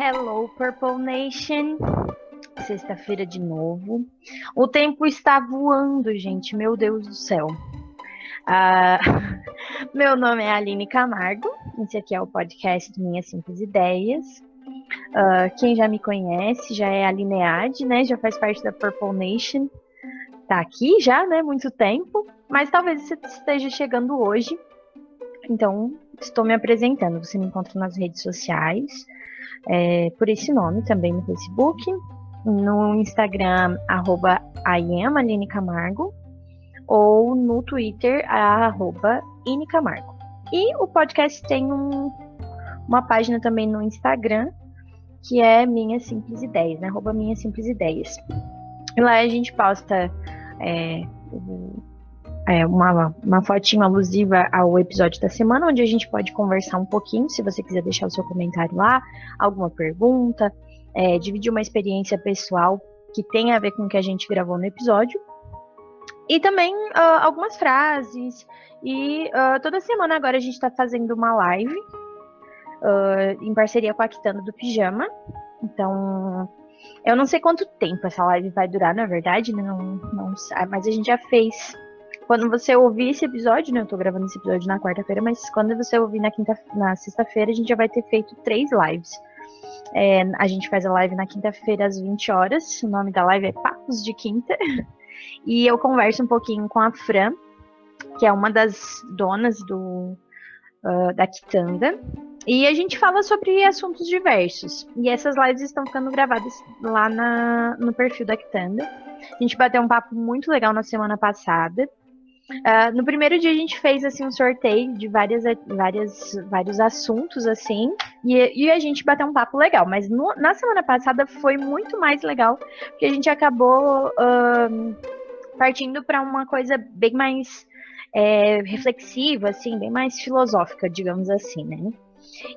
Hello, Purple Nation. Sexta-feira de novo. O tempo está voando, gente. Meu Deus do céu. Uh, meu nome é Aline Camargo. Esse aqui é o podcast Minhas Simples Ideias. Uh, quem já me conhece já é a né? Já faz parte da Purple Nation. Tá aqui já, né? Muito tempo. Mas talvez você esteja chegando hoje. Então, estou me apresentando. Você me encontra nas redes sociais é, por esse nome também no Facebook, no Instagram, arroba Camargo, ou no Twitter, arroba Camargo. E o podcast tem um, uma página também no Instagram, que é Minhas Simples Ideias, né? Arroba Minhas Simples Ideias. E lá a gente posta é, é, uma, uma fotinha alusiva ao episódio da semana, onde a gente pode conversar um pouquinho, se você quiser deixar o seu comentário lá, alguma pergunta, é, dividir uma experiência pessoal que tem a ver com o que a gente gravou no episódio. E também uh, algumas frases. E uh, toda semana agora a gente está fazendo uma live uh, em parceria com a Quitanda do Pijama. Então, eu não sei quanto tempo essa live vai durar, na verdade, né? não, não, mas a gente já fez quando você ouvir esse episódio, né? Eu tô gravando esse episódio na quarta-feira, mas quando você ouvir na na sexta-feira, a gente já vai ter feito três lives. É, a gente faz a live na quinta-feira às 20 horas. O nome da live é Papos de Quinta. E eu converso um pouquinho com a Fran, que é uma das donas do, uh, da Quitanda. E a gente fala sobre assuntos diversos. E essas lives estão ficando gravadas lá na, no perfil da Quitanda. A gente bateu um papo muito legal na semana passada. Uh, no primeiro dia a gente fez assim um sorteio de várias, várias, vários assuntos assim e, e a gente bateu um papo legal. Mas no, na semana passada foi muito mais legal porque a gente acabou uh, partindo para uma coisa bem mais é, reflexiva, assim, bem mais filosófica, digamos assim, né?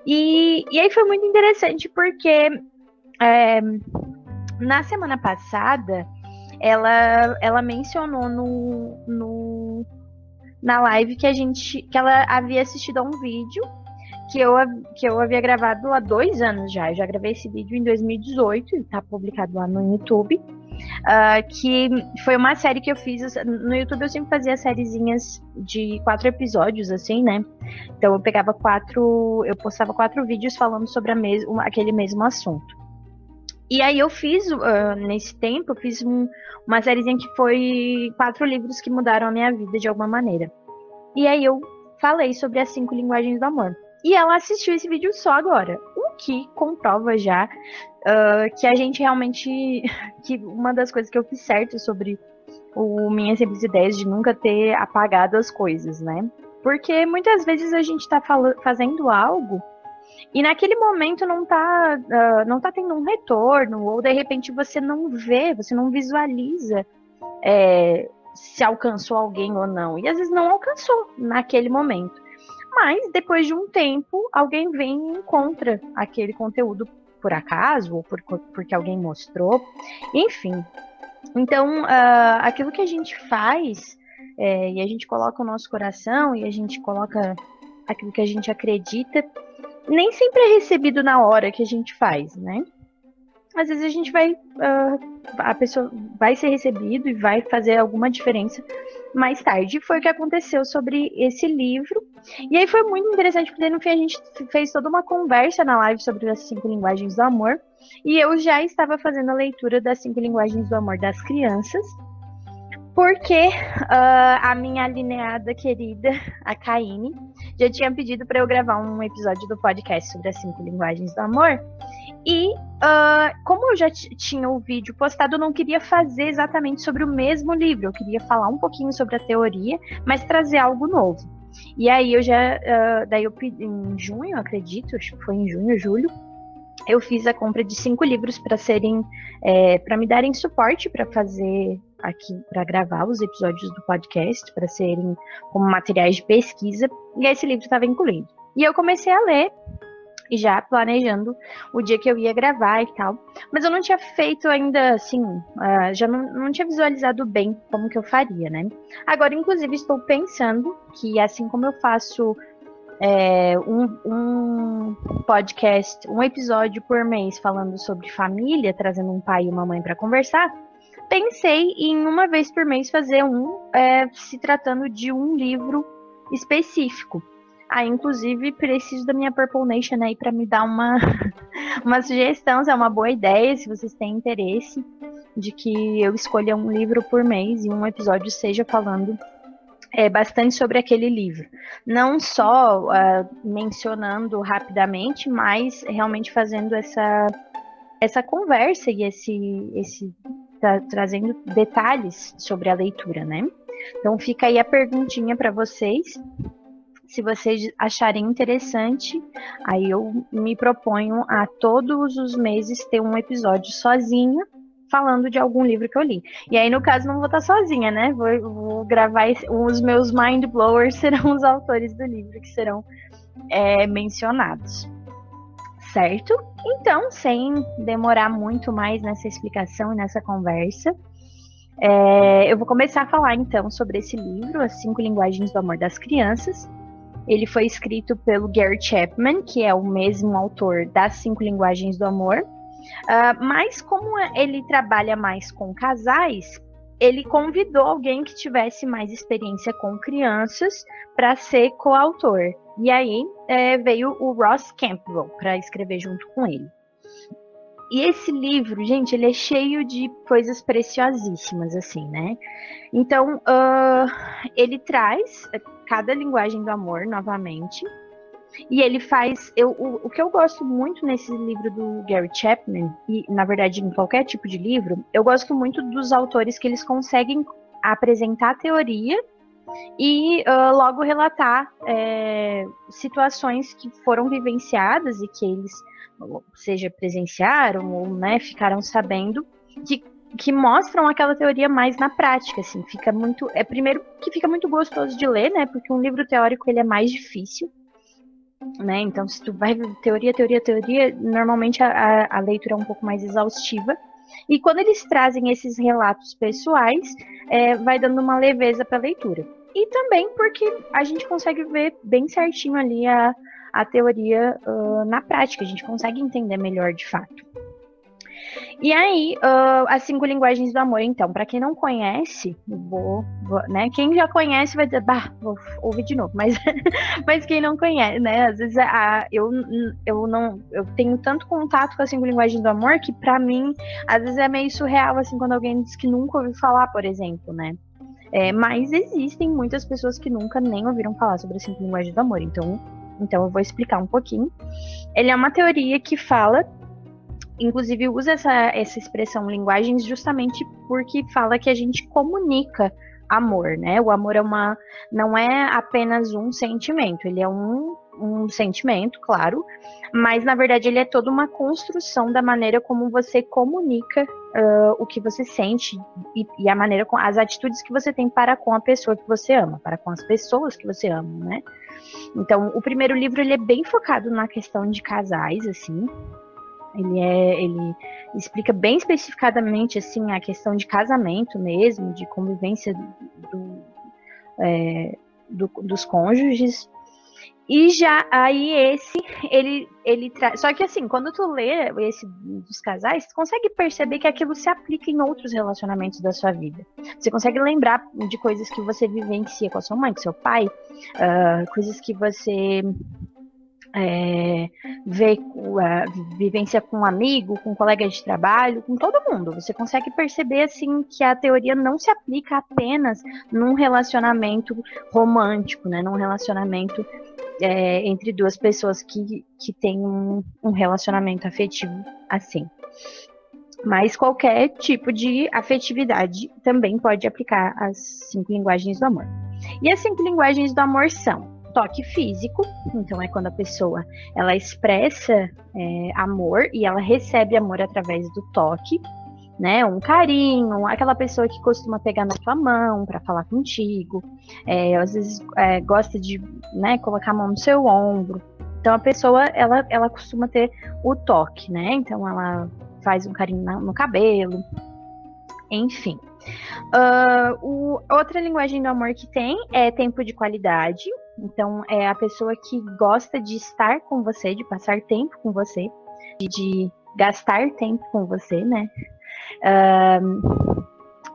E, e aí foi muito interessante porque é, na semana passada ela, ela mencionou no, no, na live que a gente que ela havia assistido a um vídeo que eu, que eu havia gravado há dois anos já. Eu já gravei esse vídeo em 2018 e está publicado lá no YouTube. Uh, que foi uma série que eu fiz. No YouTube eu sempre fazia sériezinhas de quatro episódios, assim, né? Então eu pegava quatro. Eu postava quatro vídeos falando sobre mes aquele mesmo assunto. E aí eu fiz, uh, nesse tempo, eu fiz um, uma sériezinha que foi quatro livros que mudaram a minha vida de alguma maneira. E aí eu falei sobre as cinco linguagens do amor. E ela assistiu esse vídeo só agora, o que comprova já uh, que a gente realmente. que uma das coisas que eu fiz certo sobre o Minhas Simples Ideias de nunca ter apagado as coisas, né? Porque muitas vezes a gente tá fazendo algo e naquele momento não tá, uh, não tá tendo um retorno, ou de repente você não vê, você não visualiza é, se alcançou alguém ou não. E às vezes não alcançou naquele momento. Mas depois de um tempo, alguém vem e encontra aquele conteúdo por acaso, ou por, porque alguém mostrou, enfim. Então, uh, aquilo que a gente faz, é, e a gente coloca o nosso coração, e a gente coloca aquilo que a gente acredita, nem sempre é recebido na hora que a gente faz, né? Às vezes a gente vai, uh, a pessoa vai ser recebido e vai fazer alguma diferença mais tarde. Foi o que aconteceu sobre esse livro. E aí foi muito interessante, porque no fim a gente fez toda uma conversa na live sobre as cinco linguagens do amor. E eu já estava fazendo a leitura das cinco linguagens do amor das crianças. Porque uh, a minha alineada querida, a Kaine, já tinha pedido para eu gravar um episódio do podcast sobre as cinco linguagens do amor. E uh, como eu já tinha o vídeo postado, eu não queria fazer exatamente sobre o mesmo livro. Eu queria falar um pouquinho sobre a teoria, mas trazer algo novo. E aí eu já, uh, daí eu em junho, acredito, acho que foi em junho, julho, eu fiz a compra de cinco livros para serem, é, para me darem suporte para fazer aqui, para gravar os episódios do podcast, para serem como materiais de pesquisa, e esse livro estava incluído. E eu comecei a ler e já planejando o dia que eu ia gravar e tal. Mas eu não tinha feito ainda, assim, uh, já não, não tinha visualizado bem como que eu faria, né? Agora, inclusive, estou pensando que assim como eu faço é, um, um, podcast, um episódio por mês falando sobre família, trazendo um pai e uma mãe para conversar, pensei em uma vez por mês fazer um é, se tratando de um livro específico. Ah, inclusive preciso da minha Purple Nation aí para me dar uma, uma sugestão, se é uma boa ideia, se vocês têm interesse de que eu escolha um livro por mês e um episódio seja falando é, bastante sobre aquele livro. Não só uh, mencionando rapidamente, mas realmente fazendo essa, essa conversa e esse, esse tra trazendo detalhes sobre a leitura, né? Então fica aí a perguntinha para vocês. Se vocês acharem interessante, aí eu me proponho a todos os meses ter um episódio sozinha falando de algum livro que eu li. E aí, no caso, não vou estar sozinha, né? Vou, vou gravar. Os meus mind blowers serão os autores do livro que serão é, mencionados. Certo? Então, sem demorar muito mais nessa explicação e nessa conversa, é, eu vou começar a falar então sobre esse livro, As Cinco Linguagens do Amor das Crianças. Ele foi escrito pelo Gary Chapman, que é o mesmo autor das Cinco Linguagens do Amor, Uh, mas como ele trabalha mais com casais, ele convidou alguém que tivesse mais experiência com crianças para ser coautor. E aí é, veio o Ross Campbell para escrever junto com ele. E esse livro, gente, ele é cheio de coisas preciosíssimas, assim, né? Então, uh, ele traz cada linguagem do amor novamente. E ele faz. Eu, o, o, que eu gosto muito nesse livro do Gary Chapman, e na verdade em qualquer tipo de livro, eu gosto muito dos autores que eles conseguem apresentar a teoria e uh, logo relatar é, situações que foram vivenciadas e que eles, seja presenciaram ou né, ficaram sabendo, que, que mostram aquela teoria mais na prática, assim, fica muito, é primeiro que fica muito gostoso de ler, né, porque um livro teórico ele é mais difícil, né? Então, se tu vai teoria, teoria, teoria, normalmente a, a, leitura é um pouco mais exaustiva. E quando eles trazem esses relatos pessoais, é, vai dando uma leveza para a leitura. E também porque a gente consegue ver bem certinho ali a, a teoria uh, na prática, a gente consegue entender melhor de fato. E aí, uh, as cinco linguagens do amor, então, para quem não conhece, vou, vou, né? Quem já conhece vai dizer, bah, vou ouvir de novo, mas, mas quem não conhece, né? Às vezes a, eu, eu não, eu tenho tanto contato com as cinco linguagens do amor que para mim, às vezes é meio surreal, assim, quando alguém diz que nunca ouviu falar, por exemplo, né? É, mas existem muitas pessoas que nunca nem ouviram falar sobre as cinco linguagens do amor, então, então eu vou explicar um pouquinho. Ele é uma teoria que fala inclusive usa essa, essa expressão linguagens justamente porque fala que a gente comunica amor, né? O amor é uma, não é apenas um sentimento, ele é um, um sentimento, claro, mas na verdade ele é toda uma construção da maneira como você comunica uh, o que você sente e, e, a maneira com as atitudes que você tem para com a pessoa que você ama, para com as pessoas que você ama, né? Então, o primeiro livro ele é bem focado na questão de casais, assim, ele, é, ele explica bem especificadamente assim a questão de casamento mesmo, de convivência do, é, do, dos cônjuges. E já aí esse, ele, ele traz. Só que assim, quando tu lê esse dos casais, tu consegue perceber que aquilo se aplica em outros relacionamentos da sua vida. Você consegue lembrar de coisas que você vivencia com a sua mãe, com seu pai, uh, coisas que você é, ver a vivência com um amigo, com um colega de trabalho, com todo mundo. Você consegue perceber assim que a teoria não se aplica apenas num relacionamento romântico, né? Num relacionamento é, entre duas pessoas que, que têm um, um relacionamento afetivo assim. Mas qualquer tipo de afetividade também pode aplicar as cinco linguagens do amor. E as cinco linguagens do amor são toque físico, então é quando a pessoa ela expressa é, amor e ela recebe amor através do toque, né? Um carinho, aquela pessoa que costuma pegar na tua mão para falar contigo, é, às vezes é, gosta de né, colocar a mão no seu ombro. Então a pessoa ela, ela costuma ter o toque, né? Então ela faz um carinho no cabelo, enfim. Uh, o, outra linguagem do amor que tem é tempo de qualidade, Então, é a pessoa que gosta de estar com você, de passar tempo com você, de gastar tempo com você, né? Um,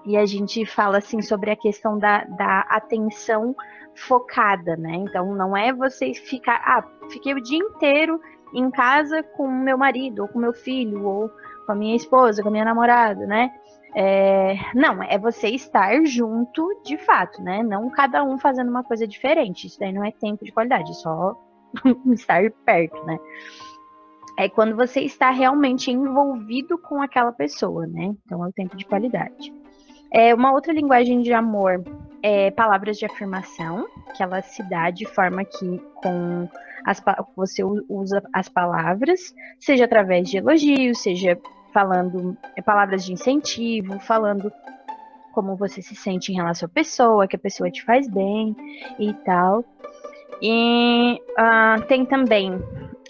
e a gente fala assim sobre a questão da, da atenção focada, né? Então não é você ficar, ah, fiquei o dia inteiro em casa com meu marido, ou com meu filho, ou com a minha esposa, com a minha namorada, né? É, não, é você estar junto de fato, né? Não cada um fazendo uma coisa diferente. Isso daí não é tempo de qualidade, é só estar perto, né? É quando você está realmente envolvido com aquela pessoa, né? Então é o tempo de qualidade. É, uma outra linguagem de amor é palavras de afirmação, que ela se dá de forma que com as, você usa as palavras, seja através de elogios, seja falando é, palavras de incentivo, falando como você se sente em relação à pessoa, que a pessoa te faz bem e tal. E uh, tem também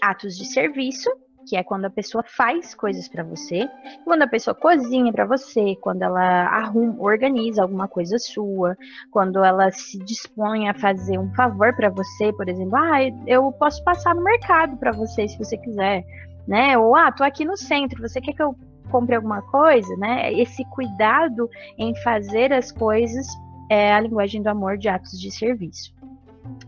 atos de serviço, que é quando a pessoa faz coisas para você, quando a pessoa cozinha para você, quando ela arruma, organiza alguma coisa sua, quando ela se dispõe a fazer um favor para você, por exemplo, ah, eu posso passar no mercado para você se você quiser, né? Ou ah, tô aqui no centro, você quer que eu compre alguma coisa, né? Esse cuidado em fazer as coisas é a linguagem do amor de atos de serviço.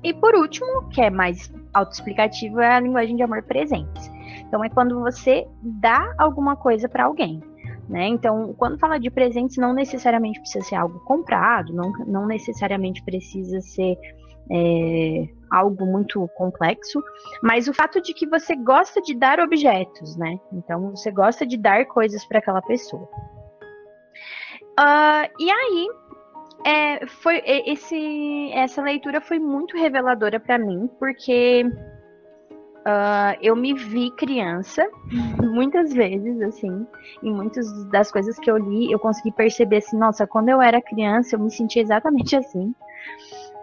E por último, que é mais autoexplicativo, é a linguagem de amor presentes. Então é quando você dá alguma coisa para alguém. Né? Então, quando fala de presentes, não necessariamente precisa ser algo comprado, não, não necessariamente precisa ser é, algo muito complexo, mas o fato de que você gosta de dar objetos, né? Então, você gosta de dar coisas para aquela pessoa. Uh, e aí, é, foi esse, essa leitura foi muito reveladora para mim, porque Uh, eu me vi criança muitas vezes, assim, em muitas das coisas que eu li, eu consegui perceber assim, nossa, quando eu era criança, eu me sentia exatamente assim.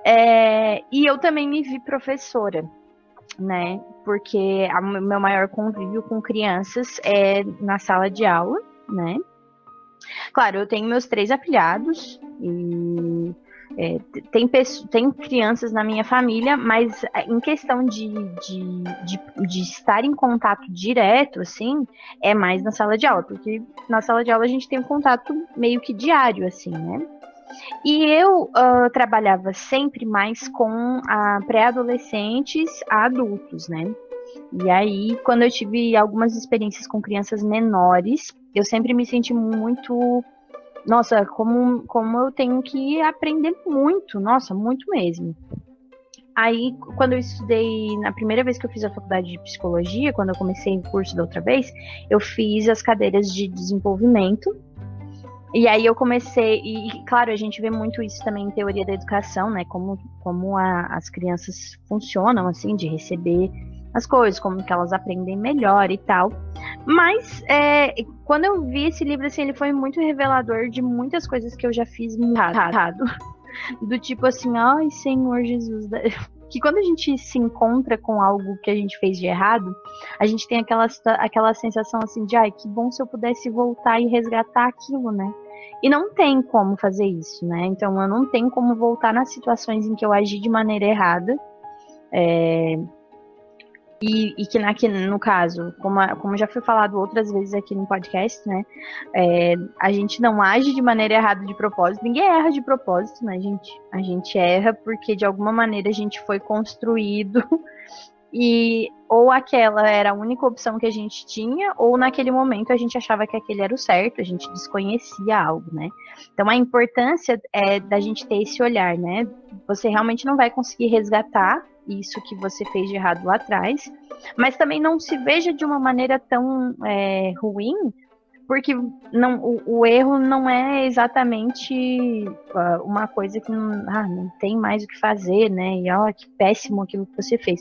É, e eu também me vi professora, né? Porque o meu maior convívio com crianças é na sala de aula, né? Claro, eu tenho meus três afilhados e é, tem, tem crianças na minha família, mas é, em questão de, de, de, de, estar em contato direto, assim, é mais na sala de aula, porque na sala de aula a gente tem um contato meio que diário, assim, né? E eu uh, trabalhava sempre mais com pré-adolescentes a adultos, né? E aí, quando eu tive algumas experiências com crianças menores, eu sempre me senti muito nossa, como, como eu tenho que aprender muito, nossa, muito mesmo. Aí, quando eu estudei, na primeira vez que eu fiz a faculdade de psicologia, quando eu comecei o curso da outra vez, eu fiz as cadeiras de desenvolvimento. E aí eu comecei, e claro, a gente vê muito isso também em teoria da educação, né? Como, como a, as crianças funcionam, assim, de receber as coisas, como que elas aprendem melhor e tal. Mas é, quando eu vi esse livro, assim, ele foi muito revelador de muitas coisas que eu já fiz muito errado. Do tipo assim, ai Senhor Jesus. Que quando a gente se encontra com algo que a gente fez de errado, a gente tem aquela, aquela sensação assim de, ai, que bom se eu pudesse voltar e resgatar aquilo, né? E não tem como fazer isso, né? Então eu não tenho como voltar nas situações em que eu agi de maneira errada. É, e, e que, na, que, no caso, como, como já foi falado outras vezes aqui no podcast, né? É, a gente não age de maneira errada de propósito. Ninguém erra de propósito, né, gente? A gente erra porque de alguma maneira a gente foi construído e ou aquela era a única opção que a gente tinha, ou naquele momento a gente achava que aquele era o certo, a gente desconhecia algo, né? Então a importância é da gente ter esse olhar, né? Você realmente não vai conseguir resgatar isso que você fez de errado lá atrás, mas também não se veja de uma maneira tão é, ruim, porque não, o, o, erro não é exatamente uh, uma coisa que não, ah, não tem mais o que fazer, né? E ó, que péssimo aquilo que você fez.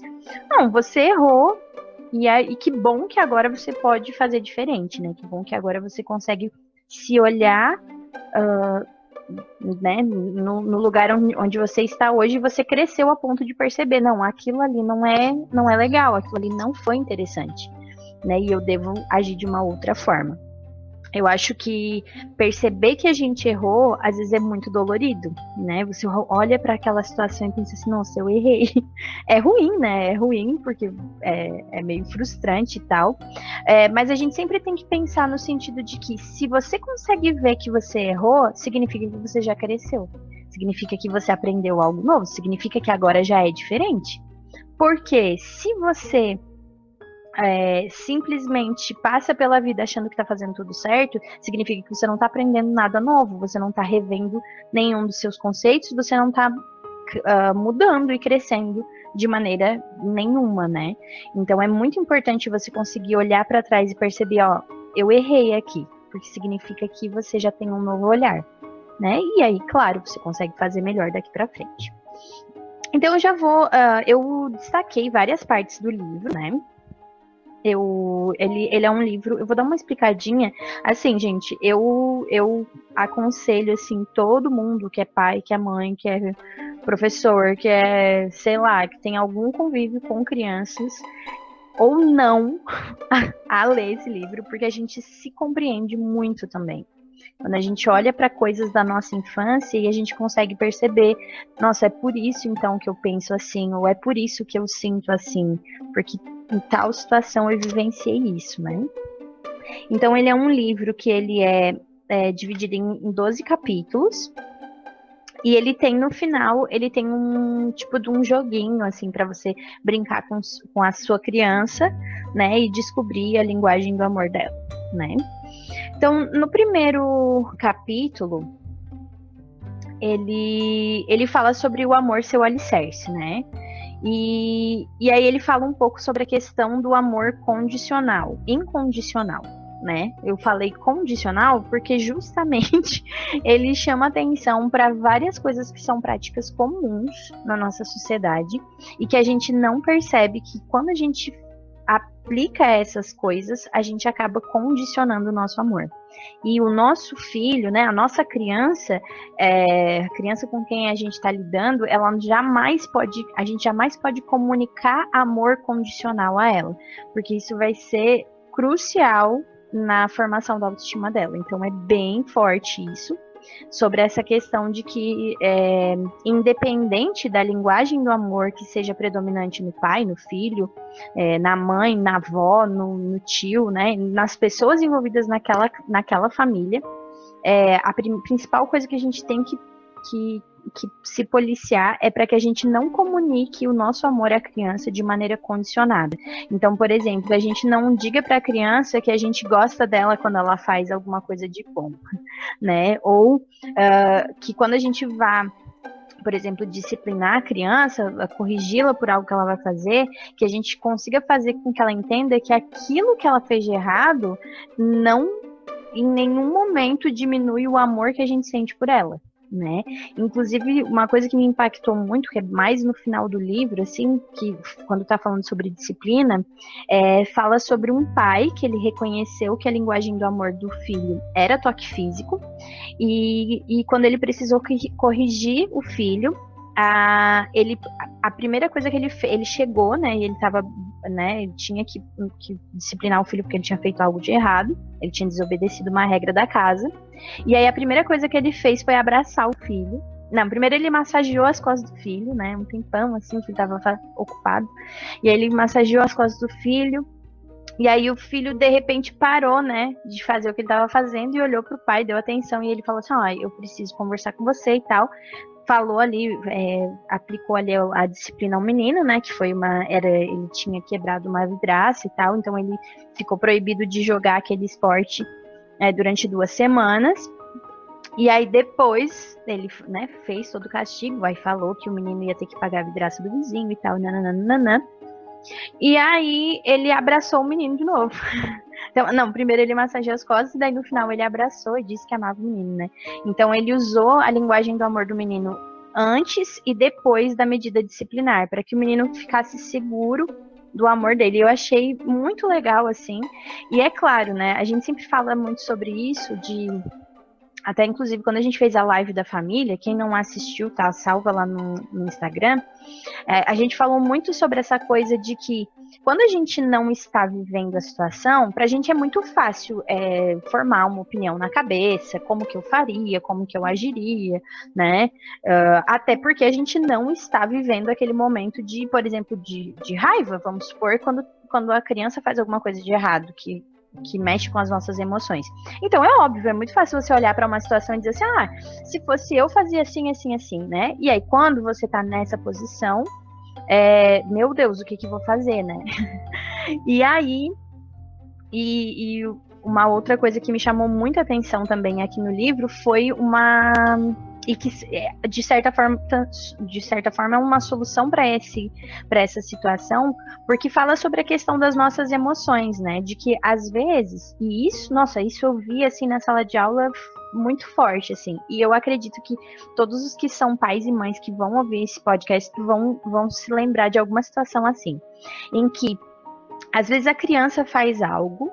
Não, você errou e, é, e que bom que agora você pode fazer diferente, né? Que bom que agora você consegue se olhar uh, né, no, no lugar onde, você está hoje, você cresceu a ponto de perceber, não, aquilo ali não é, não é legal, aquilo ali não foi interessante, né, e eu devo agir de uma outra forma. Eu acho que perceber que a gente errou, às vezes é muito dolorido, né? Você olha para aquela situação e pensa assim, nossa, eu errei. É ruim, né? É ruim, porque é, é meio frustrante e tal. É, mas a gente sempre tem que pensar no sentido de que se você consegue ver que você errou, significa que você já cresceu. Significa que você aprendeu algo novo, significa que agora já é diferente. Porque se você é, simplesmente passa pela vida achando que está fazendo tudo certo, significa que você não está aprendendo nada novo, você não está revendo nenhum dos seus conceitos, você não está uh, ah, mudando e crescendo de maneira nenhuma, né? Então é muito importante você conseguir olhar para trás e perceber, ó, eu errei aqui, porque significa que você já tem um novo olhar, né? E aí, claro, você consegue fazer melhor daqui para frente. Então eu já vou, uh, eu destaquei várias partes do livro, né? Eu, ele, ele é um livro. Eu vou dar uma explicadinha. Assim, gente, eu, eu aconselho assim todo mundo que é pai, que é mãe, que é professor, que é, sei lá, que tem algum convívio com crianças ou não a, ler esse livro, porque a gente se compreende muito também. Quando a gente olha para coisas da nossa infância e a gente consegue perceber, nossa, é por isso então que eu penso assim, ou é por isso que eu sinto assim, porque em tal situação eu vivenciei isso, né? Então ele é um livro que ele é, é dividido em, em 12 capítulos. E ele tem no final, ele tem um tipo de um joguinho, assim, para você brincar com, com a sua criança, né? E descobrir a linguagem do amor dela, né? Então, no primeiro capítulo, ele, ele fala sobre o amor ser o alicerce, né? E, e aí ele fala um pouco sobre a questão do amor condicional, incondicional, né? Eu falei condicional porque justamente ele chama atenção para várias coisas que são práticas comuns na nossa sociedade e que a gente não percebe que quando a gente aplica essas coisas, a gente acaba condicionando o nosso amor. E o nosso filho, né, a nossa criança, é, a criança com quem a gente está lidando, ela jamais pode, a gente jamais pode comunicar amor condicional a ela, porque isso vai ser crucial na formação da autoestima dela. Então é bem forte isso sobre essa questão de que, é, independente da linguagem do amor que seja predominante no pai, no filho, é, na mãe, na avó, no, no, tio, né, nas pessoas envolvidas naquela, naquela família, é, a principal coisa que a gente tem que, que que se policiar é para que a gente não comunique o nosso amor à criança de maneira condicionada. Então, por exemplo, a gente não diga para a criança que a gente gosta dela quando ela faz alguma coisa de bom, né? Ou uh, que quando a gente vá por exemplo, disciplinar a criança, corrigi-la por algo que ela vai fazer, que a gente consiga fazer com que ela entenda que aquilo que ela fez de errado não em nenhum momento diminui o amor que a gente sente por ela né? Inclusive, uma coisa que me impactou muito, que é mais no final do livro, assim, que quando está falando sobre disciplina, é, fala sobre um pai que ele reconheceu que a linguagem do amor do filho era toque físico, e, e quando ele precisou corrigir o filho, a, ele, a primeira coisa que ele ele chegou, né, ele tava, né, ele tinha que, que disciplinar o filho porque ele tinha feito algo de errado, ele tinha desobedecido uma regra da casa, e aí a primeira coisa que ele fez foi abraçar o filho. Não, primeiro ele massageou as costas do filho, né? Um tempão assim, que ele tava ocupado. E aí ele massageou as costas do filho. E aí o filho de repente parou, né, de fazer o que ele estava fazendo e olhou pro pai, deu atenção e ele falou assim: "Ó, oh, eu preciso conversar com você e tal". Falou ali, é, aplicou ali a disciplina ao menino, né, que foi uma era ele tinha quebrado uma vidraça e tal, então ele ficou proibido de jogar aquele esporte é, durante duas semanas. E aí depois ele né, fez todo o castigo, aí falou que o menino ia ter que pagar a vidraça do vizinho e tal, nananana. E aí ele abraçou o menino de novo. Então, não, primeiro ele massageou as costas e daí no final ele abraçou e disse que amava o menino, né? Então ele usou a linguagem do amor do menino antes e depois da medida disciplinar, para que o menino ficasse seguro do amor dele. Eu achei muito legal, assim. E é claro, né? A gente sempre fala muito sobre isso, de até inclusive quando a gente fez a live da família, quem não assistiu, tá salva lá no, no Instagram, é, a gente falou muito sobre essa coisa de que quando a gente não está vivendo a situação, para a gente é muito fácil é, formar uma opinião na cabeça, como que eu faria, como que eu agiria, né? Uh, até porque a gente não está vivendo aquele momento de, por exemplo, de, de raiva, vamos supor, quando, quando a criança faz alguma coisa de errado, que que mexe com as nossas emoções. Então é óbvio, é muito fácil você olhar para uma situação e dizer assim: "Ah, se fosse eu fazia assim, assim, assim", né? E aí quando você tá nessa posição, é, meu Deus, o que que vou fazer, né? e aí e, e uma outra coisa que me chamou muita atenção também aqui no livro foi uma e que é, de certa forma de certa forma é uma solução para esse para essa situação porque fala sobre a questão das nossas emoções né? De que às vezes e isso nossa isso eu vi assim na sala de aula muito forte assim. E eu acredito que todos os que são pais e mães que vão ouvir esse podcast vão vão se lembrar de alguma situação assim em que às vezes a criança faz algo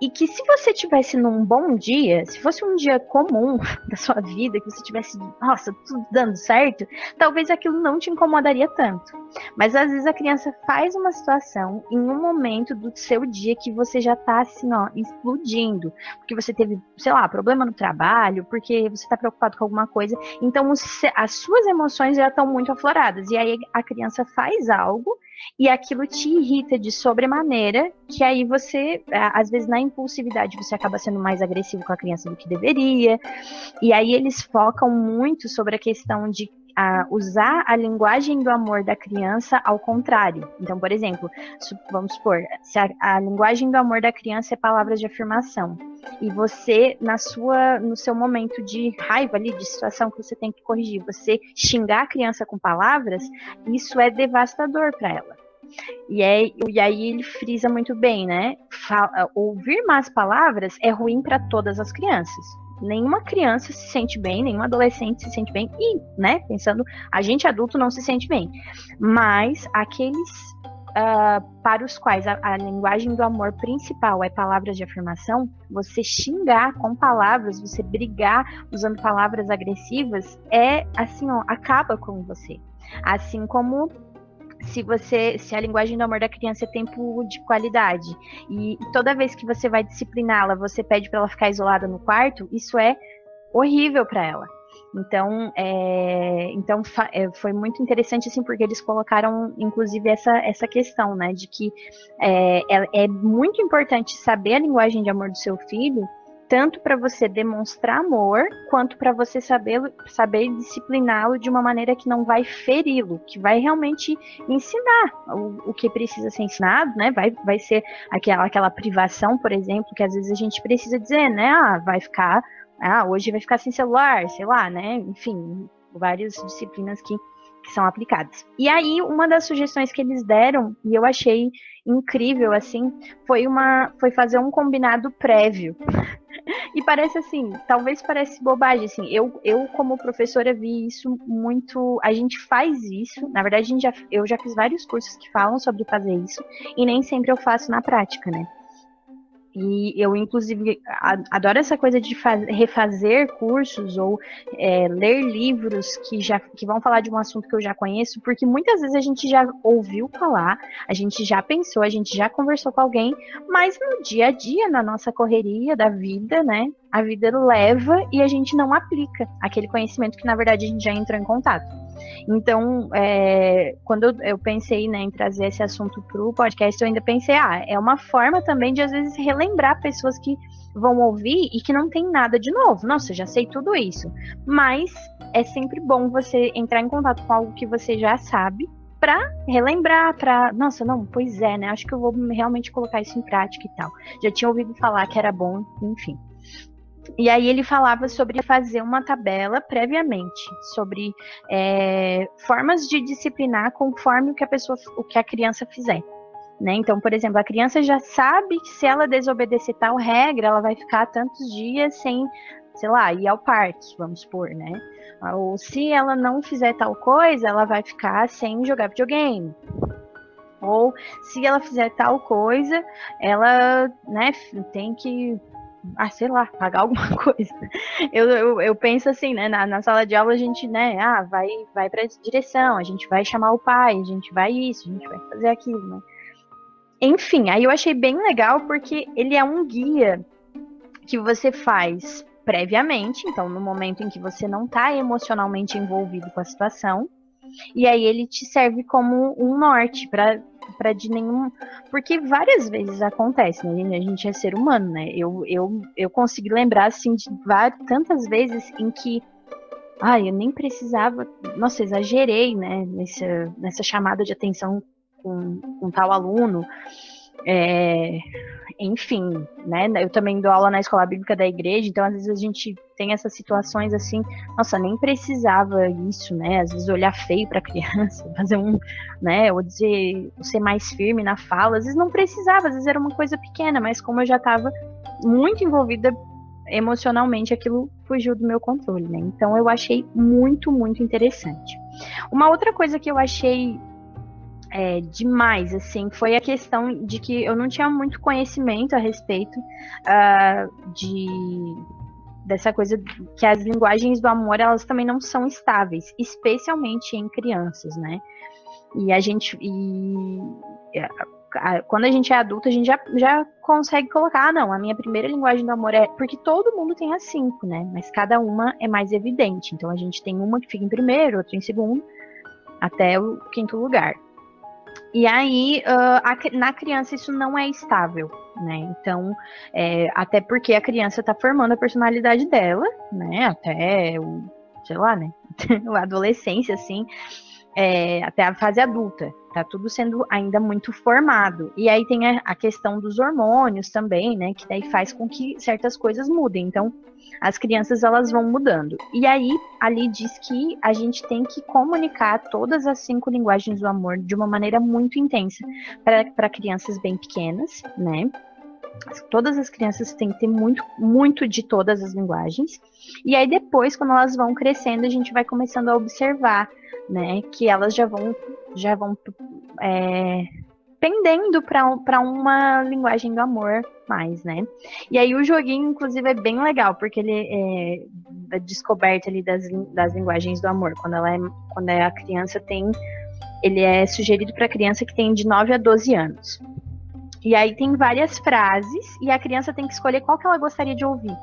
e que se você tivesse num bom dia, se fosse um dia comum da sua vida, que você tivesse, nossa, tudo dando certo, talvez aquilo não te incomodaria tanto. Mas às vezes a criança faz uma situação em um momento do seu dia que você já tá assim, ó, explodindo, porque você teve, sei lá, problema no trabalho, porque você tá preocupado com alguma coisa, então as suas emoções já estão muito afloradas. E aí a criança faz algo e aquilo te irrita de sobremaneira, que aí você, às vezes na impulsividade, você acaba sendo mais agressivo com a criança do que deveria. E aí eles focam muito sobre a questão de a usar a linguagem do amor da criança ao contrário. Então, por exemplo, vamos supor, se a, a, linguagem do amor da criança é palavras de afirmação e você na sua no seu momento de raiva ali, de situação que você tem que corrigir, você xingar a criança com palavras, isso é devastador para ela. E, é, e aí ele frisa muito bem, né? Fala, ouvir más palavras é ruim para todas as crianças. Nenhuma criança se sente bem, nenhum adolescente se sente bem, e, né, pensando, a gente adulto não se sente bem. Mas aqueles uh, para os quais a, a, linguagem do amor principal é palavras de afirmação, você xingar com palavras, você brigar usando palavras agressivas, é assim, ó, acaba com você. Assim como se você se a linguagem do amor da criança é tempo de qualidade. E toda vez que você vai discipliná-la você pede para ela ficar isolada no quarto isso é horrível para ela. Então é, então é, foi muito interessante assim porque eles colocaram inclusive essa essa questão né de que é, é, é muito importante saber a linguagem de amor do seu filho tanto para você demonstrar amor, quanto para você saber, saber discipliná-lo de uma maneira que não vai feri-lo, que vai realmente ensinar o, o, que precisa ser ensinado, né? Vai, vai ser aquela, aquela privação, por exemplo, que às vezes a gente precisa dizer, né? Ah, vai ficar, ah, hoje vai ficar sem celular, sei lá, né? Enfim, várias disciplinas que que são aplicadas. E aí, uma das sugestões que eles deram, e eu achei incrível, assim, foi uma foi fazer um combinado prévio. e parece assim, talvez parece bobagem, assim, eu, eu como professora vi isso muito, a gente faz isso, na verdade já, eu já fiz vários cursos que falam sobre fazer isso, e nem sempre eu faço na prática, né? E eu, inclusive, adoro essa coisa de refazer cursos ou é, ler livros que, já, que vão falar de um assunto que eu já conheço, porque muitas vezes a gente já ouviu falar, a gente já pensou, a gente já conversou com alguém, mas no dia a dia, na nossa correria da vida, né, a vida leva e a gente não aplica aquele conhecimento que, na verdade, a gente já entrou em contato. Então, é, quando eu, pensei né, em trazer esse assunto para o podcast, eu ainda pensei, ah, é uma forma também de, às vezes, relembrar pessoas que vão ouvir e que não tem nada de novo. Nossa, já sei tudo isso. Mas é sempre bom você entrar em contato com algo que você já sabe para relembrar, para, nossa, não, pois é, né? Acho que eu vou realmente colocar isso em prática e tal. Já tinha ouvido falar que era bom, enfim. E aí ele falava sobre fazer uma tabela previamente, sobre é, formas de disciplinar conforme o que a pessoa, o que a criança fizer. Né? Então, por exemplo, a criança já sabe que se ela desobedecer tal regra, ela vai ficar tantos dias sem, sei lá, ir ao parque, vamos supor, né? Ou se ela não fizer tal coisa, ela vai ficar sem jogar videogame. Ou se ela fizer tal coisa, ela, né, tem que ah, sei lá, pagar alguma coisa. Eu, eu, eu penso assim, né? Na, na, sala de aula a gente, né? Ah, vai, vai para direção, a gente vai chamar o pai, a gente vai isso, a gente vai fazer aquilo, né? Enfim, aí eu achei bem legal porque ele é um guia que você faz previamente, então no momento em que você não está emocionalmente envolvido com a situação, e aí ele te serve como um norte para para de nenhum. Porque várias vezes acontece, né? A gente é ser humano, né? Eu, eu, eu consegui lembrar, assim, de várias, tantas vezes em que. Ai, eu nem precisava. Nossa, exagerei, né? Nessa, nessa chamada de atenção com, com tal aluno. É, enfim, né? Eu também dou aula na escola bíblica da igreja, então às vezes a gente tem essas situações assim, nossa, nem precisava isso, né? Às vezes olhar feio para criança, fazer um, né? Ou dizer, ser mais firme na fala, às vezes não precisava, às vezes era uma coisa pequena, mas como eu já estava muito envolvida emocionalmente, aquilo fugiu do meu controle, né? Então eu achei muito, muito interessante. Uma outra coisa que eu achei é, demais, assim, foi a questão de que eu não tinha muito conhecimento a respeito uh, de dessa coisa que as linguagens do amor elas também não são estáveis, especialmente em crianças, né? E a gente e a, quando a gente é adulto, a gente já, já consegue colocar, ah, não, a minha primeira linguagem do amor é porque todo mundo tem as cinco, né? Mas cada uma é mais evidente. Então a gente tem uma que fica em primeiro, outra em segundo, até o quinto lugar. E aí, uh, a, na criança, isso não é estável, né? Então, é, até porque a criança está formando a personalidade dela, né? Até o, sei lá, né? a adolescência, assim, é, até a fase adulta. Tá tudo sendo ainda muito formado. E aí tem a, a questão dos hormônios também, né? Que daí faz com que certas coisas mudem. Então, as crianças elas vão mudando. E aí, ali diz que a gente tem que comunicar todas as cinco linguagens do amor de uma maneira muito intensa para crianças bem pequenas, né? Todas as crianças têm que ter muito, muito de todas as linguagens. E aí depois, quando elas vão crescendo, a gente vai começando a observar, né, que elas já vão, já vão é, pendendo para uma linguagem do amor mais, né? E aí o joguinho, inclusive, é bem legal, porque ele é a descoberta ali das, das linguagens do amor. Quando ela é, quando é a criança tem, ele é sugerido para criança que tem de 9 a 12 anos. E aí tem várias frases e a criança tem que escolher qual que ela gostaria de ouvir.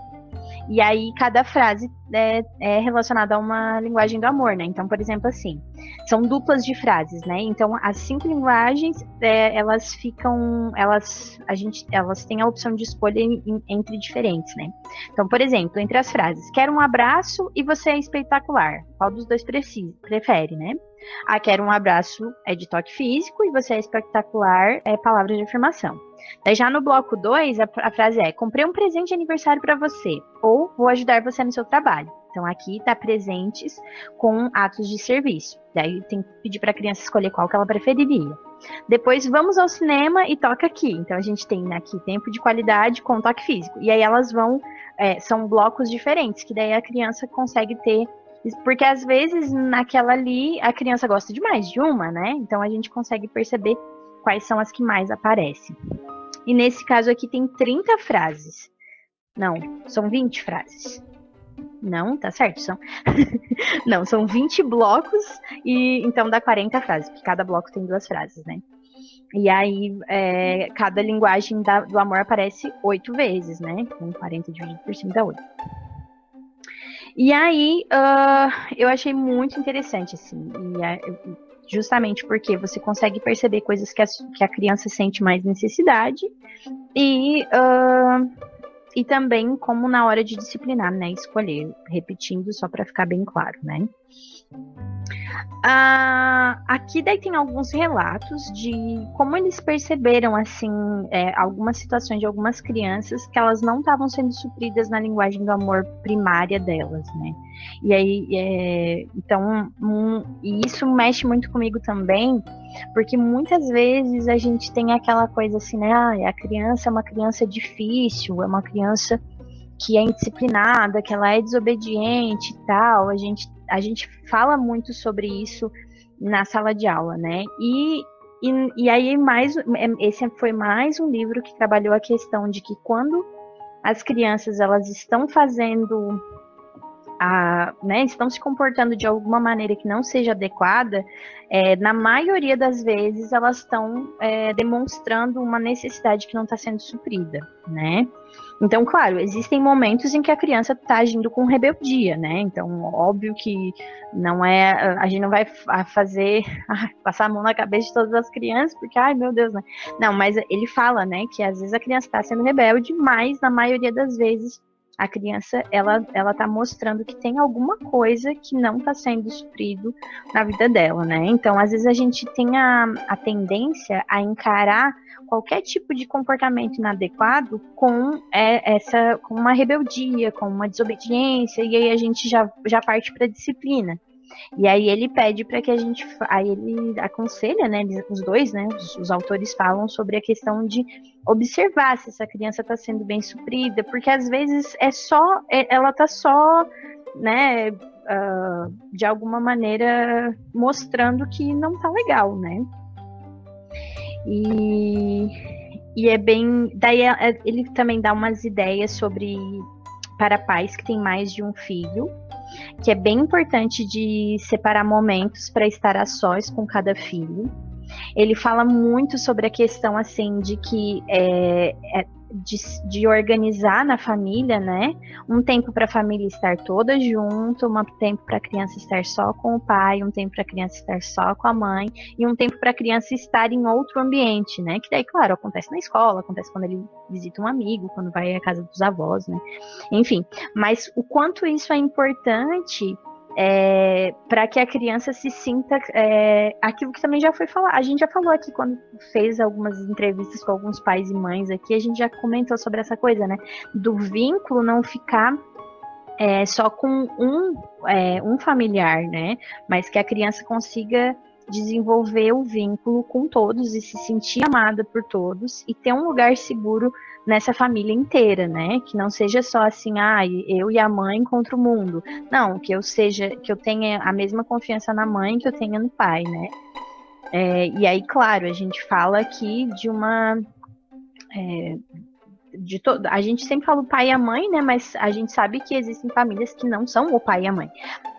E aí cada frase é, é, relacionada a uma linguagem do amor, né? Então, por exemplo, assim, são duplas de frases, né? Então, as cinco linguagens, é, elas ficam, elas, a gente, elas têm a opção de escolha em, em, entre diferentes, né? Então, por exemplo, entre as frases, quero um abraço e você é espetacular. Qual dos dois precisa, prefere, né? Ah, quero um abraço é de toque físico e você é espetacular, é palavras de afirmação. Daí já no bloco 2, a, a, frase é: comprei um presente de aniversário para você, ou vou ajudar você no seu trabalho. Então aqui está presentes com atos de serviço. Daí tem que pedir para a criança escolher qual que ela preferiria. Depois vamos ao cinema e toca aqui. Então a gente tem aqui tempo de qualidade com toque físico. E aí elas vão, é, são blocos diferentes, que daí a criança consegue ter porque às vezes naquela ali a criança gosta de mais de uma, né? Então a gente consegue perceber quais são as que mais aparecem. E nesse caso aqui tem 30 frases. Não, são 20 frases. Não, tá certo, são. Não, são 20 blocos e então dá 40 frases, porque cada bloco tem duas frases, né? E aí, é, cada linguagem da, do amor aparece oito vezes, né? Então, 40 dividido por 5 dá 8. E aí, uh, eu achei muito interessante, assim. E, justamente porque você consegue perceber coisas que a, que a criança sente mais necessidade e, uh, e também como na hora de disciplinar, né, escolher, repetindo só para ficar bem claro, né. Ah, aqui daí tem alguns relatos de como eles perceberam assim é, algumas situações de algumas crianças que elas não estavam sendo supridas na linguagem do amor primária delas, né? E aí, é, então, um, e isso mexe muito comigo também, porque muitas vezes a gente tem aquela coisa assim, né? Ah, a criança é uma criança difícil, é uma criança que é indisciplinada, que ela é desobediente e tal. A gente a gente fala muito sobre isso na sala de aula, né? E, e, e aí mais esse foi mais um livro que trabalhou a questão de que quando as crianças elas estão fazendo a, né, estão se comportando de alguma maneira que não seja adequada, é, na maioria das vezes elas estão é, demonstrando uma necessidade que não está sendo suprida, né? Então, claro, existem momentos em que a criança está agindo com rebeldia, né? Então, óbvio que não é, a gente não vai fazer passar a mão na cabeça de todas as crianças, porque, ai meu Deus, né? Não, mas ele fala, né, que às vezes a criança está sendo rebelde, mas na maioria das vezes a criança ela ela está mostrando que tem alguma coisa que não está sendo suprido na vida dela, né? Então, às vezes a gente tem a, a tendência a encarar qualquer tipo de comportamento inadequado com é, essa com uma rebeldia, com uma desobediência e aí a gente já já parte para disciplina. E aí ele pede para que a gente, aí ele aconselha, né, os dois, né, os, os autores falam sobre a questão de observar se essa criança está sendo bem suprida, porque às vezes é só, é, ela está só, né, uh, de alguma maneira mostrando que não está legal, né? E, e é bem, daí é, é, ele também dá umas ideias sobre para pais que têm mais de um filho que é bem importante de separar momentos para estar a sós com cada filho. Ele fala muito sobre a questão assim de que é, é de, de, organizar na família, né? Um tempo para a família estar toda junto, um tempo para a criança estar só com o pai, um tempo para a criança estar só com a mãe e um tempo para a criança estar em outro ambiente, né? Que daí, claro, acontece na escola, acontece quando ele visita um amigo, quando vai à casa dos avós, né? Enfim, mas o quanto isso é importante é, para que a criança se sinta é, aquilo que também já foi falado. A gente já falou aqui quando fez algumas entrevistas com alguns pais e mães aqui, a gente já comentou sobre essa coisa, né? Do vínculo não ficar é, só com um, é, um familiar, né? Mas que a criança consiga desenvolver o vínculo com todos e se sentir amada por todos e ter um lugar seguro nessa família inteira, né? Que não seja só assim, ah, eu e a mãe contra o mundo. Não, que eu seja, que eu tenha a mesma confiança na mãe que eu tenha no pai, né? É, e aí, claro, a gente fala aqui de uma é, de a gente sempre fala o pai e a mãe, né? Mas a gente sabe que existem famílias que não são o pai e a mãe.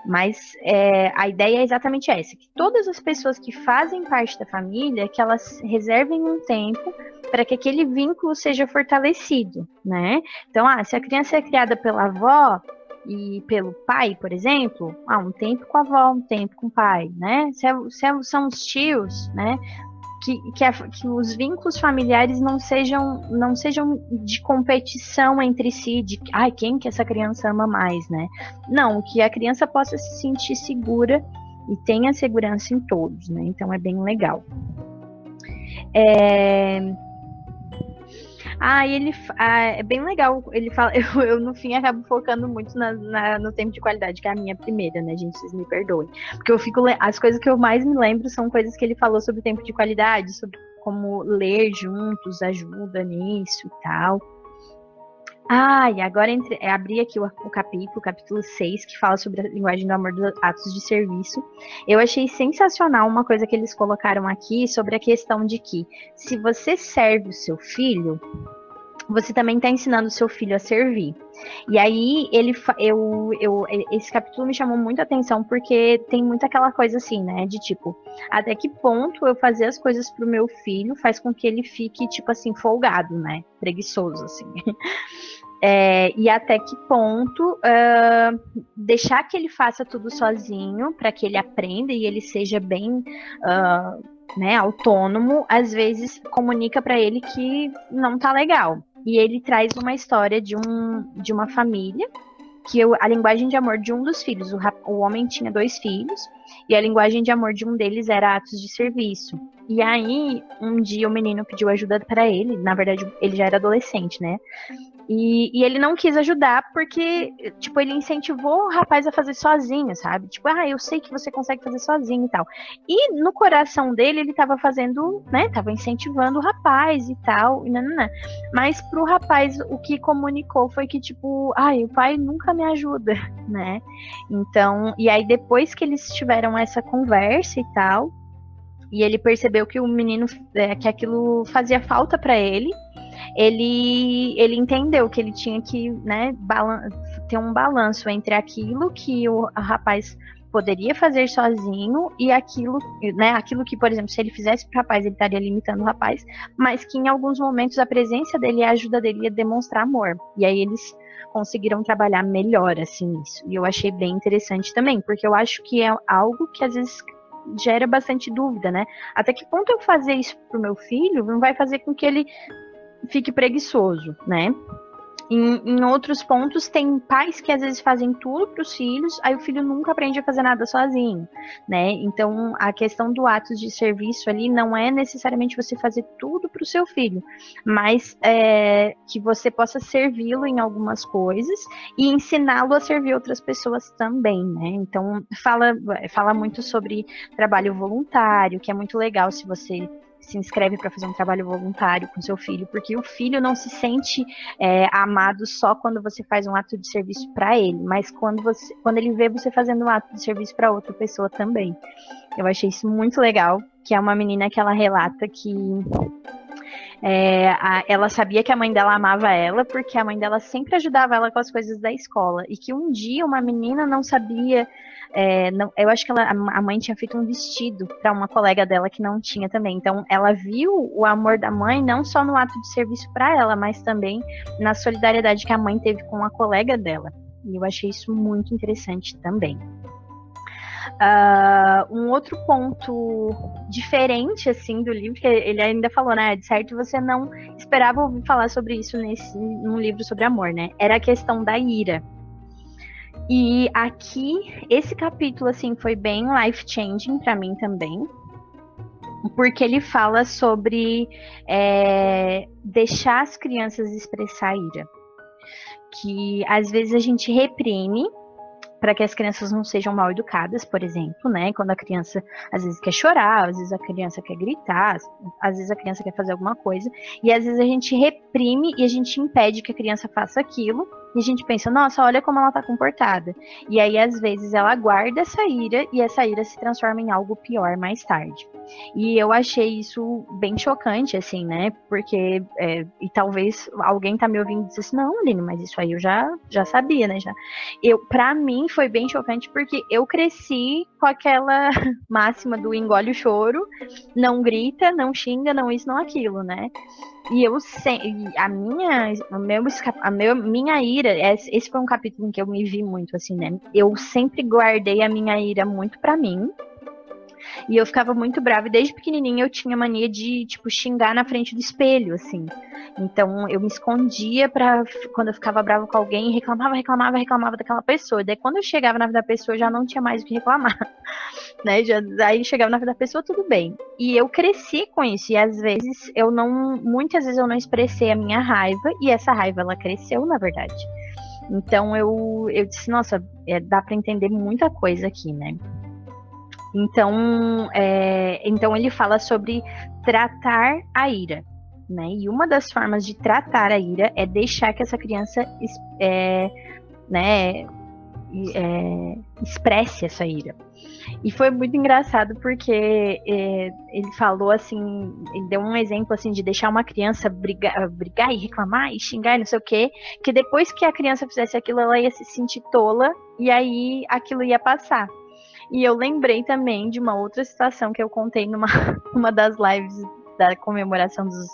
Mas é, a ideia é exatamente essa: que todas as pessoas que fazem parte da família, que elas reservem um tempo para que aquele vínculo seja fortalecido, né? Então, ah, se a criança é criada pela avó, e pelo pai, por exemplo, ah, um tempo com a avó, um tempo com o pai, né? Se, é, se é, são os tios, né? Que, que, a, que, os vínculos familiares não sejam não sejam de competição entre si, de ai, quem que essa criança ama mais, né? Não, que a criança possa se sentir segura e tenha segurança em todos, né? Então é bem legal. É, ah, ele ah, é bem legal. Ele fala, eu, eu, no fim acabo focando muito na, na, no tempo de qualidade, que é a minha primeira, né, gente? Vocês me perdoem. Porque eu fico. As coisas que eu mais me lembro são coisas que ele falou sobre tempo de qualidade, sobre como ler juntos ajuda nisso e tal. Ah, e agora entre, é, abri aqui o, o, capítulo, capítulo 6, que fala sobre a linguagem do amor dos atos de serviço. Eu achei sensacional uma coisa que eles colocaram aqui sobre a questão de que se você serve o seu filho, você também está ensinando o seu filho a servir. E aí ele eu, eu esse capítulo me chamou muito a atenção porque tem muito aquela coisa assim, né, de tipo, até que ponto eu fazer as coisas pro meu filho faz com que ele fique tipo assim folgado, né, preguiçoso assim. É, e até que ponto uh, deixar que ele faça tudo sozinho para que ele aprenda e ele seja bem uh, né, autônomo, às vezes comunica para ele que não tá legal. E ele traz uma história de, um, de uma família que eu, a linguagem de amor de um dos filhos, o, o homem tinha dois filhos, e a linguagem de amor de um deles era atos de serviço. E aí, um dia o menino pediu ajuda para ele, na verdade, ele já era adolescente, né? E, e, ele não quis ajudar porque, tipo, ele incentivou o rapaz a fazer sozinho, sabe? Tipo, ah, eu sei que você consegue fazer sozinho e tal. E no coração dele, ele tava fazendo, né? Tava incentivando o rapaz e tal. E nanana. Mas pro rapaz, o que comunicou foi que, tipo, ai, o pai nunca me ajuda, né? Então, e aí depois que eles tiveram essa conversa e tal, e ele percebeu que o menino, é, que aquilo fazia falta para ele ele, ele entendeu que ele tinha que né, ter um balanço entre aquilo que o rapaz poderia fazer sozinho e aquilo, né, aquilo que, por exemplo, se ele fizesse para o rapaz, ele estaria limitando o rapaz, mas que em alguns momentos a presença dele e a ajuda dele ia demonstrar amor. E aí eles conseguiram trabalhar melhor assim nisso. E eu achei bem interessante também, porque eu acho que é algo que às vezes gera bastante dúvida, né? Até que ponto eu fazer isso pro meu filho não vai fazer com que ele fique preguiçoso, né? Em, em, outros pontos, tem pais que às vezes fazem tudo para os filhos, aí o filho nunca aprende a fazer nada sozinho, né? Então, a questão do ato de serviço ali não é necessariamente você fazer tudo para o seu filho, mas é, que você possa servi-lo em algumas coisas e ensiná-lo a servir outras pessoas também, né? Então, fala, fala muito sobre trabalho voluntário, que é muito legal se você se inscreve para fazer um trabalho voluntário com seu filho, porque o filho não se sente é, amado só quando você faz um ato de serviço para ele, mas quando, você, quando ele vê você fazendo um ato de serviço para outra pessoa também. Eu achei isso muito legal, que é uma menina que ela relata que é, a, ela sabia que a mãe dela amava ela, porque a mãe dela sempre ajudava ela com as coisas da escola. E que um dia uma menina não sabia. É, não, eu acho que ela, a mãe tinha feito um vestido para uma colega dela que não tinha também. Então, ela viu o amor da mãe não só no ato de serviço para ela, mas também na solidariedade que a mãe teve com a colega dela. E eu achei isso muito interessante também. Uh, um outro ponto diferente assim do livro, que ele ainda falou, né? De certo, você não esperava ouvir falar sobre isso nesse num livro sobre amor, né? Era a questão da ira. E aqui, esse capítulo, assim, foi bem life-changing para mim também. Porque ele fala sobre é, deixar as crianças expressar ira. Que às vezes a gente reprime para que as crianças não sejam mal educadas, por exemplo, né? Quando a criança às vezes quer chorar, às vezes a criança quer gritar, às vezes a criança quer fazer alguma coisa, e às vezes a gente reprime e a gente impede que a criança faça aquilo, e a gente pensa, nossa, olha como ela tá comportada. E aí, às vezes, ela guarda essa ira e essa ira se transforma em algo pior mais tarde. E eu achei isso bem chocante, assim, né? Porque, é, e talvez alguém tá me ouvindo e diz assim, não, Aline, mas isso aí eu já, já sabia, né? Já. Eu, pra mim, foi bem chocante porque eu cresci com aquela máxima do engole o choro, não grita, não xinga, não isso, não aquilo, né? E eu a minha, a meu, a meu, minha ira, esse foi um capítulo em que eu me vi muito assim, né? Eu sempre guardei a minha ira muito para mim. E eu ficava muito brava. E desde pequenininha eu tinha mania de, tipo, xingar na frente do espelho, assim. Então eu me escondia para quando eu ficava brava com alguém, reclamava, reclamava, reclamava daquela pessoa. Daí quando eu chegava na vida da pessoa, já não tinha mais o que reclamar. né? Já, aí chegava na vida da pessoa, tudo bem. E eu cresci com isso. E às vezes eu não. Muitas vezes eu não expressei a minha raiva. E essa raiva ela cresceu, na verdade. Então eu, eu disse, nossa, é, dá para entender muita coisa aqui, né? Então, é, então ele fala sobre tratar a ira. Né? E uma das formas de tratar a ira é deixar que essa criança é, né, é, expresse essa ira. E foi muito engraçado porque é, ele falou assim, ele deu um exemplo assim de deixar uma criança brigar, brigar e reclamar e xingar e não sei o quê, que depois que a criança fizesse aquilo, ela ia se sentir tola e aí aquilo ia passar. E eu lembrei também de uma outra situação que eu contei numa uma das lives da comemoração dos,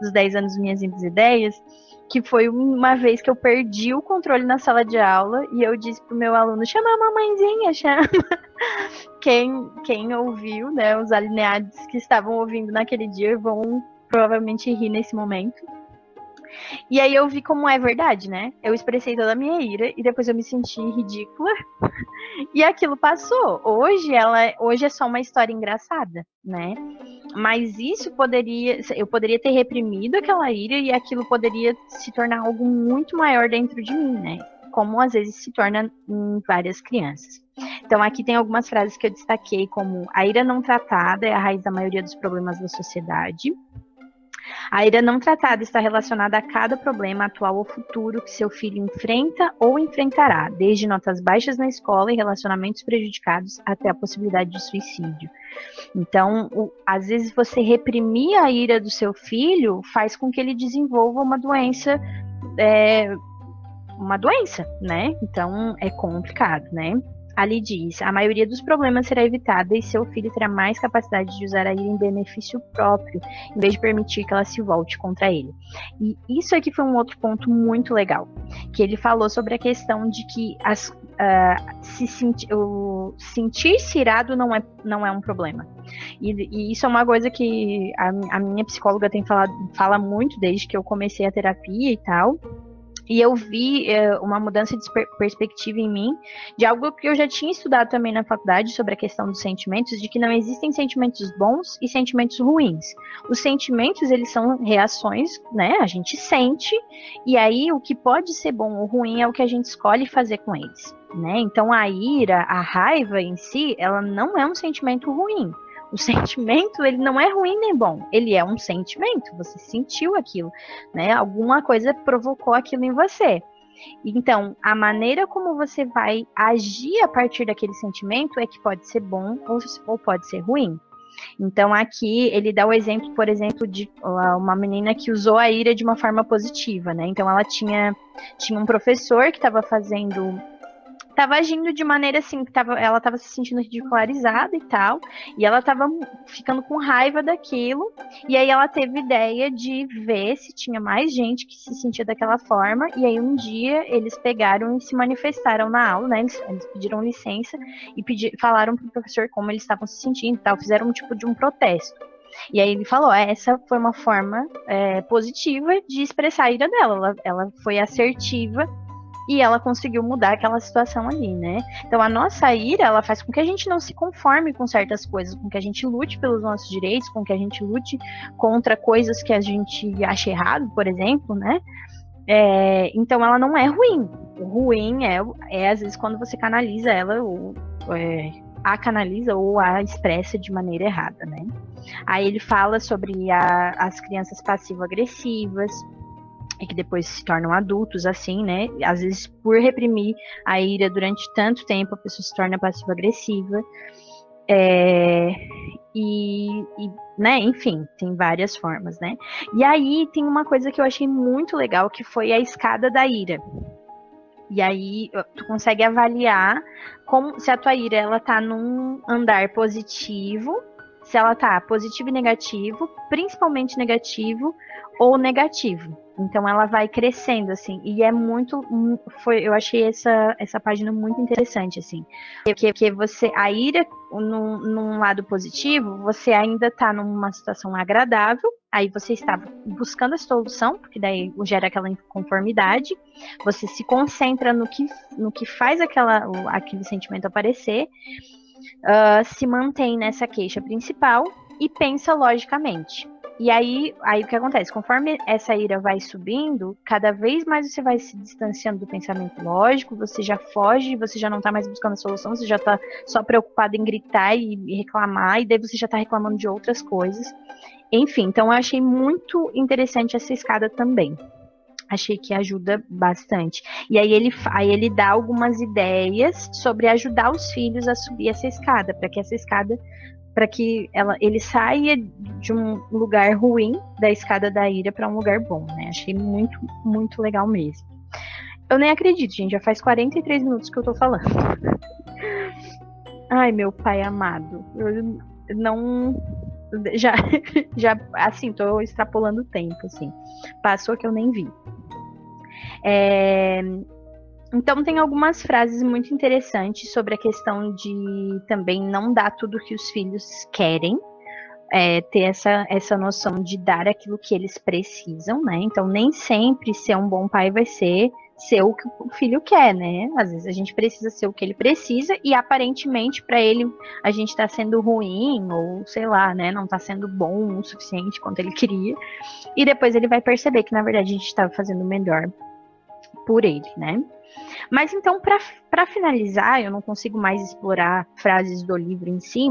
dos 10 anos Minhas Simples Ideias, que foi uma vez que eu perdi o controle na sala de aula e eu disse pro meu aluno, chama a mamãezinha, chama. Quem, quem ouviu, né, os alineados que estavam ouvindo naquele dia vão provavelmente rir nesse momento. E aí eu vi como é verdade, né? Eu expressei toda a minha ira e depois eu me senti ridícula. e aquilo passou. Hoje ela, hoje é só uma história engraçada, né? Mas isso poderia, eu poderia ter reprimido aquela ira e aquilo poderia se tornar algo muito maior dentro de mim, né? Como às vezes se torna em várias crianças. Então aqui tem algumas frases que eu destaquei como a ira não tratada é a raiz da maioria dos problemas da sociedade. A ira não tratada está relacionada a cada problema atual ou futuro que seu filho enfrenta ou enfrentará, desde notas baixas na escola e relacionamentos prejudicados até a possibilidade de suicídio. Então, o, às vezes você reprimir a ira do seu filho faz com que ele desenvolva uma doença é, uma doença, né? Então é complicado, né? Ali diz: a maioria dos problemas será evitada e seu filho terá mais capacidade de usar a ira em benefício próprio, em vez de permitir que ela se volte contra ele. E isso aqui foi um outro ponto muito legal, que ele falou sobre a questão de que as, uh, se senti, sentir-se irado não é, não é um problema. E, e, isso é uma coisa que a, a minha psicóloga tem falado, fala muito desde que eu comecei a terapia e tal e eu vi é, uma mudança de perspectiva em mim, de algo que eu já tinha estudado também na faculdade sobre a questão dos sentimentos, de que não existem sentimentos bons e sentimentos ruins. Os sentimentos, eles são reações, né? A gente sente, e aí o que pode ser bom ou ruim é o que a gente escolhe fazer com eles. Né? Então a ira, a raiva em si, ela não é um sentimento ruim. O sentimento, ele não é ruim nem bom, ele é um sentimento, você sentiu aquilo, né? Alguma coisa provocou aquilo em você. Então, a maneira como você vai agir a partir daquele sentimento é que pode ser bom ou, ou pode ser ruim. Então, aqui ele dá o exemplo, por exemplo, de uma menina que usou a ira de uma forma positiva, né? Então, ela tinha, tinha um professor que estava fazendo tava agindo de maneira assim, que tava, ela tava se sentindo ridicularizada e tal, e ela tava ficando com raiva daquilo, e aí ela teve ideia de ver se tinha mais gente que se sentia daquela forma, e aí um dia eles pegaram e se manifestaram na aula, né, eles, eles pediram licença e pedir, falaram pro professor como eles estavam se sentindo e tal, fizeram um tipo de um protesto. E aí ele falou, é, essa foi uma forma é, positiva de expressar a ira dela, ela, ela foi assertiva e ela conseguiu mudar aquela situação ali, né? Então a nossa ira, ela faz com que a gente não se conforme com certas coisas, com que a gente lute pelos nossos direitos, com que a gente lute contra coisas que a gente acha errado, por exemplo, né? É, então ela não é ruim. O ruim é, é às vezes quando você canaliza ela ou é, a canaliza ou a expressa de maneira errada, né? Aí ele fala sobre a, as crianças passivo-agressivas, e que depois se tornam adultos, assim, né? Às vezes, por reprimir a ira durante tanto tempo, a pessoa se torna passiva-agressiva. É, e, e, né, enfim, tem várias formas, né? E aí tem uma coisa que eu achei muito legal, que foi a escada da ira. E aí tu consegue avaliar como se a tua ira ela tá num andar positivo, se ela tá positivo e negativo, principalmente negativo ou negativo. Então ela vai crescendo assim, e é muito foi eu achei essa essa página muito interessante assim. Porque, porque você a ira num, num lado positivo, você ainda está numa situação agradável, aí você está buscando a solução, porque daí gera aquela inconformidade, você se concentra no que no que faz aquela aquele sentimento aparecer, uh, se mantém nessa queixa principal e pensa logicamente. E aí, aí o que acontece? Conforme essa ira vai subindo, cada vez mais você vai se distanciando do pensamento lógico, você já foge, você já não tá mais buscando a solução, você já tá só preocupado em gritar e, e reclamar, e daí você já tá reclamando de outras coisas. Enfim, então eu achei muito interessante essa escada também achei que ajuda bastante. E aí ele, aí ele dá algumas ideias sobre ajudar os filhos a subir essa escada, para que essa escada para que ela, ele saia de um lugar ruim da escada da ira para um lugar bom, né? Achei muito, muito legal mesmo. Eu nem acredito, gente, já faz 43 minutos que eu tô falando. Ai, meu pai amado. Eu não já já assim, tô extrapolando o tempo assim. Passou que eu nem vi. É, então tem algumas frases muito interessantes sobre a questão de também não dar tudo que os filhos querem, é, ter essa, essa noção de dar aquilo que eles precisam, né? Então nem sempre ser um bom pai vai ser ser o que o filho quer, né? Às vezes a gente precisa ser o que ele precisa e aparentemente para ele a gente está sendo ruim ou sei lá, né? Não está sendo bom o suficiente quanto ele queria e depois ele vai perceber que na verdade a gente estava fazendo melhor por ele, né? Mas então, para finalizar, eu não consigo mais explorar frases do livro em si,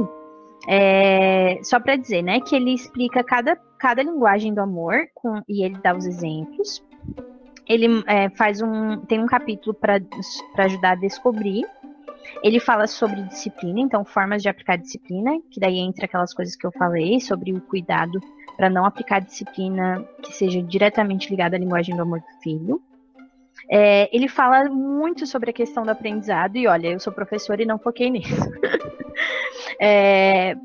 É, só para dizer, né, que ele explica cada, cada linguagem do amor com, e ele dá os exemplos. Ele é, faz um tem um capítulo para ajudar a descobrir. Ele fala sobre disciplina, então formas de aplicar disciplina, que daí entra aquelas coisas que eu falei sobre o cuidado para não aplicar disciplina que seja diretamente ligada à linguagem do amor do filho. É, ele fala muito sobre a questão do aprendizado, e olha, eu sou professora e não foquei nisso. é,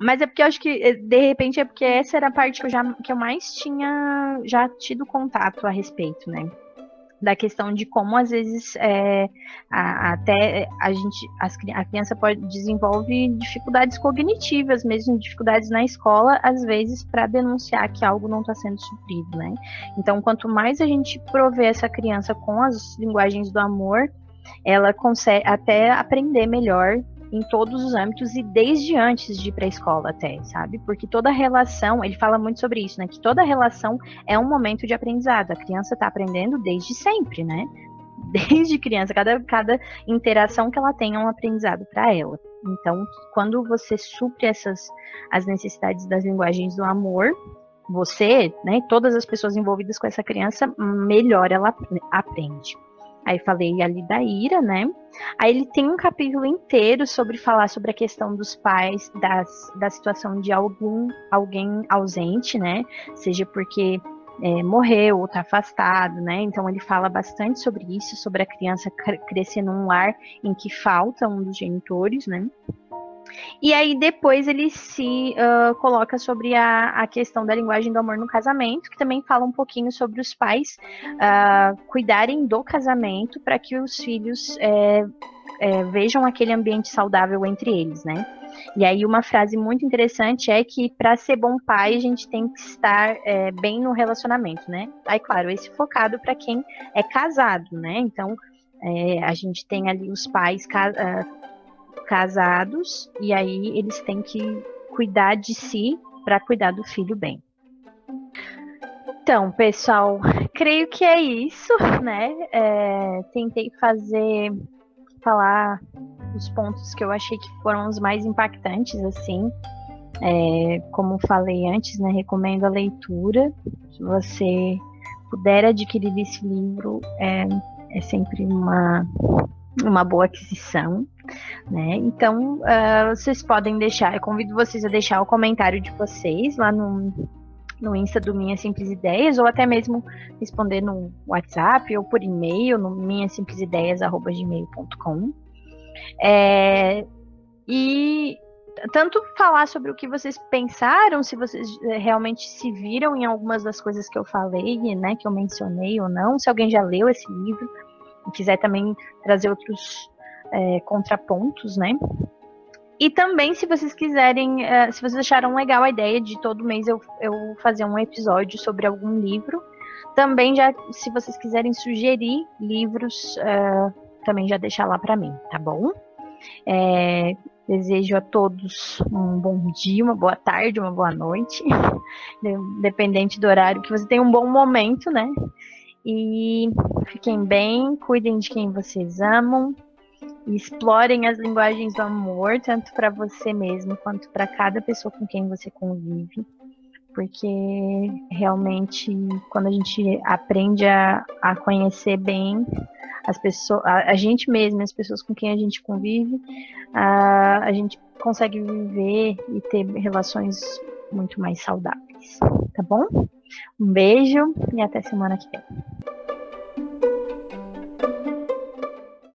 mas é porque eu acho que, de repente, é porque essa era a parte que eu, já, que eu mais tinha já tido contato a respeito, né? Da questão de como às vezes é, a, até a gente as, a criança pode desenvolve dificuldades cognitivas mesmo dificuldades na escola às vezes para denunciar que algo não está sendo suprido né? Então quanto mais a gente prover essa criança com as linguagens do amor ela consegue até aprender melhor em todos os âmbitos e desde antes de para a escola até, sabe? Porque toda relação, ele fala muito sobre isso, né? Que toda relação é um momento de aprendizado. A criança está aprendendo desde sempre, né? Desde criança, cada, cada interação que ela tem é um aprendizado para ela. Então, quando você supre essas as necessidades das linguagens do amor, você, né, todas as pessoas envolvidas com essa criança, melhor ela aprende. Aí falei ali da ira, né? Aí ele tem um capítulo inteiro sobre falar sobre a questão dos pais, das, da situação de algum alguém ausente, né? Seja porque é, morreu ou está afastado, né? Então ele fala bastante sobre isso, sobre a criança crescer num lar em que falta um dos genitores, né? E aí depois ele se uh, coloca sobre a, a, questão da linguagem do amor no casamento, que também fala um pouquinho sobre os pais uh, cuidarem do casamento para que os filhos é, é, vejam aquele ambiente saudável entre eles, né? E aí uma frase muito interessante é que para ser bom pai a gente tem que estar é, bem no relacionamento, né? Aí claro, esse focado para quem é casado, né? Então é, a gente tem ali os pais casados e aí eles têm que cuidar de si para cuidar do filho bem. Então, pessoal, creio que é isso, né? É, tentei fazer, falar os pontos que eu achei que foram os mais impactantes, assim. É, como falei antes, né? Recomendo a leitura. Se você puder adquirir esse livro, é, é sempre uma, uma boa aquisição. Né? Então, uh, vocês podem deixar, eu convido vocês a deixar o comentário de vocês lá no, no Insta do Minhas Simples Ideias, ou até mesmo responder no WhatsApp ou por e-mail, no minhasimplisideias.gmail.com. É, e tanto falar sobre o que vocês pensaram, se vocês eh, realmente se viram em algumas das coisas que eu falei, né, que eu mencionei ou não, se alguém já leu esse livro e quiser também trazer outros é, contrapontos, né? E também, se vocês quiserem, uh, se vocês acharam legal a ideia de todo mês eu, eu fazer um episódio sobre algum livro, também já, se vocês quiserem sugerir livros, uh, também já deixar lá para mim, tá bom? É, desejo a todos um bom dia, uma boa tarde, uma boa noite, dependente do horário, que você tenha um bom momento, né? E fiquem bem, cuidem de quem vocês amam, explorem as linguagens do amor, tanto para você mesmo quanto para cada pessoa com quem você convive, porque realmente quando a gente aprende a, a conhecer bem as pessoas, a, a, gente mesmo, as pessoas com quem a gente convive, a, a gente consegue viver e ter relações muito mais saudáveis, tá bom? Um beijo e até semana que vem.